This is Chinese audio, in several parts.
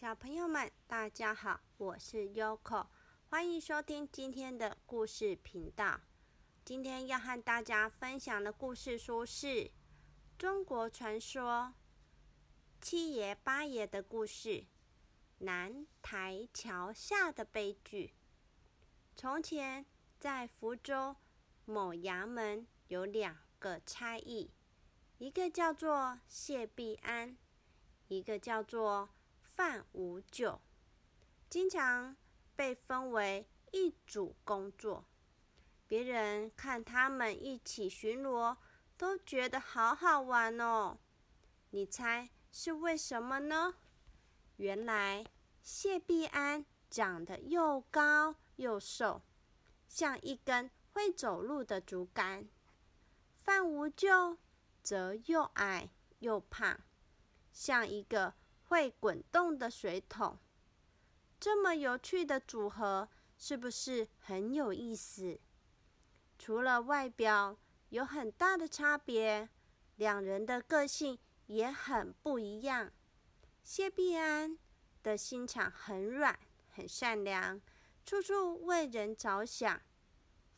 小朋友们，大家好，我是 Yoko，欢迎收听今天的故事频道。今天要和大家分享的故事书是中国传说七爷八爷的故事——南台桥下的悲剧。从前，在福州某衙门有两个差役，一个叫做谢必安，一个叫做范无咎，经常被分为一组工作。别人看他们一起巡逻，都觉得好好玩哦。你猜是为什么呢？原来谢必安长得又高又瘦，像一根会走路的竹竿；范无咎则又矮又胖，像一个会滚动的水桶。这么有趣的组合，是不是很有意思？除了外表有很大的差别，两人的个性也很不一样。谢必安的心肠很软，很善良，处处为人着想；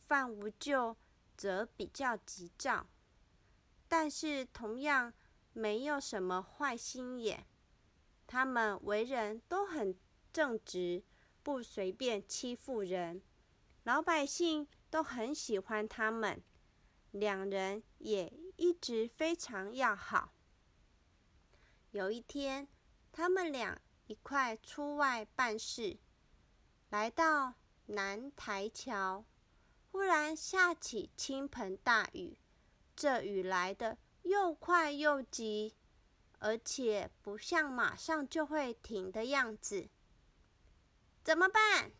范无咎则比较急躁，但是同样没有什么坏心眼。他们为人都很正直，不随便欺负人，老百姓。都很喜欢他们，两人也一直非常要好。有一天，他们俩一块出外办事，来到南台桥，忽然下起倾盆大雨。这雨来的又快又急，而且不像马上就会停的样子。怎么办？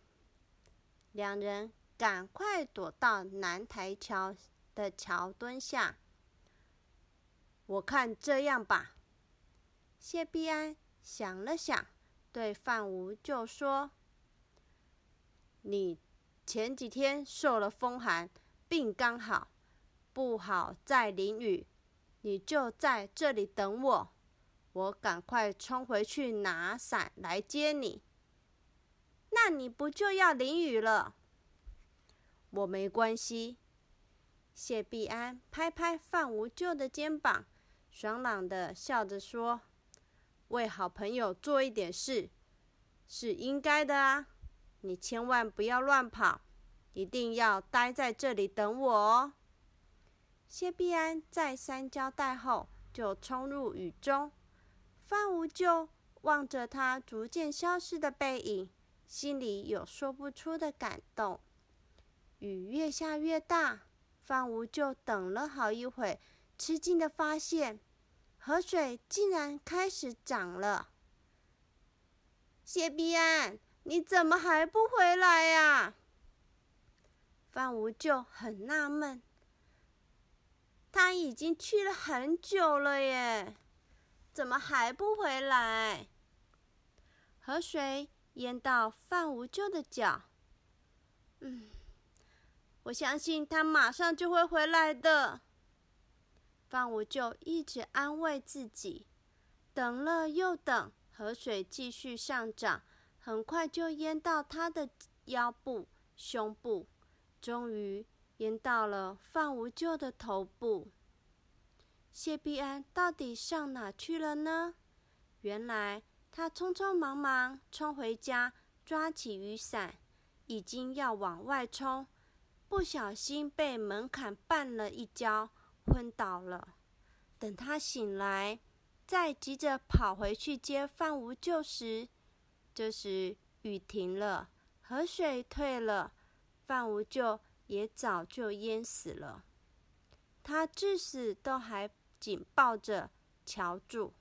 两人。赶快躲到南台桥的桥墩下。我看这样吧。谢必安想了想，对范无咎说：“你前几天受了风寒，病刚好，不好再淋雨，你就在这里等我，我赶快冲回去拿伞来接你。那你不就要淋雨了？”我没关系。谢必安拍拍范无咎的肩膀，爽朗的笑着说：“为好朋友做一点事，是应该的啊！你千万不要乱跑，一定要待在这里等我哦。”谢必安再三交代后，就冲入雨中。范无咎望着他逐渐消失的背影，心里有说不出的感动。雨越下越大，范无咎等了好一会，吃惊的发现河水竟然开始涨了。谢必安，你怎么还不回来呀？范无咎很纳闷，他已经去了很久了耶，怎么还不回来？河水淹到范无咎的脚，嗯。我相信他马上就会回来的。范无咎一直安慰自己，等了又等，河水继续上涨，很快就淹到他的腰部、胸部，终于淹到了范无咎的头部。谢必安到底上哪去了呢？原来他匆匆忙忙冲回家，抓起雨伞，已经要往外冲。不小心被门槛绊了一跤，昏倒了。等他醒来，再急着跑回去接范无咎时，这时雨停了，河水退了，范无咎也早就淹死了。他至死都还紧抱着乔柱。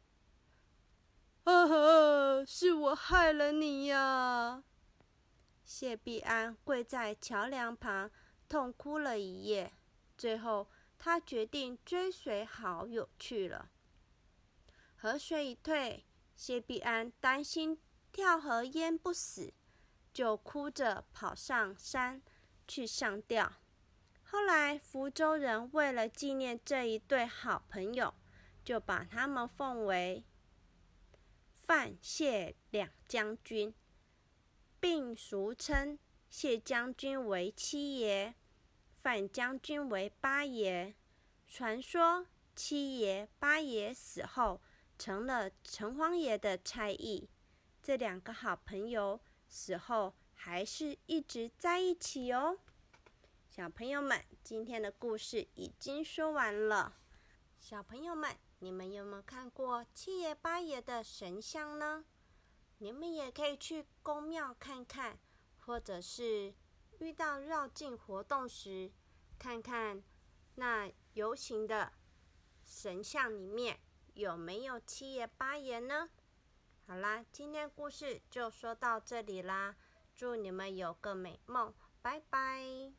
呵呵！是我害了你呀！谢必安跪在桥梁旁。痛哭了一夜，最后他决定追随好友去了。河水一退，谢必安担心跳河淹不死，就哭着跑上山去上吊。后来福州人为了纪念这一对好朋友，就把他们奉为范谢两将军，并俗称谢将军为七爷，范将军为八爷。传说七爷、八爷死后成了城隍爷的差役，这两个好朋友死后还是一直在一起哦。小朋友们，今天的故事已经说完了。小朋友们，你们有没有看过七爷八爷的神像呢？你们也可以去宫庙看看，或者是遇到绕境活动时，看看那游行的神像里面有没有七爷八爷呢？好啦，今天故事就说到这里啦，祝你们有个美梦，拜拜。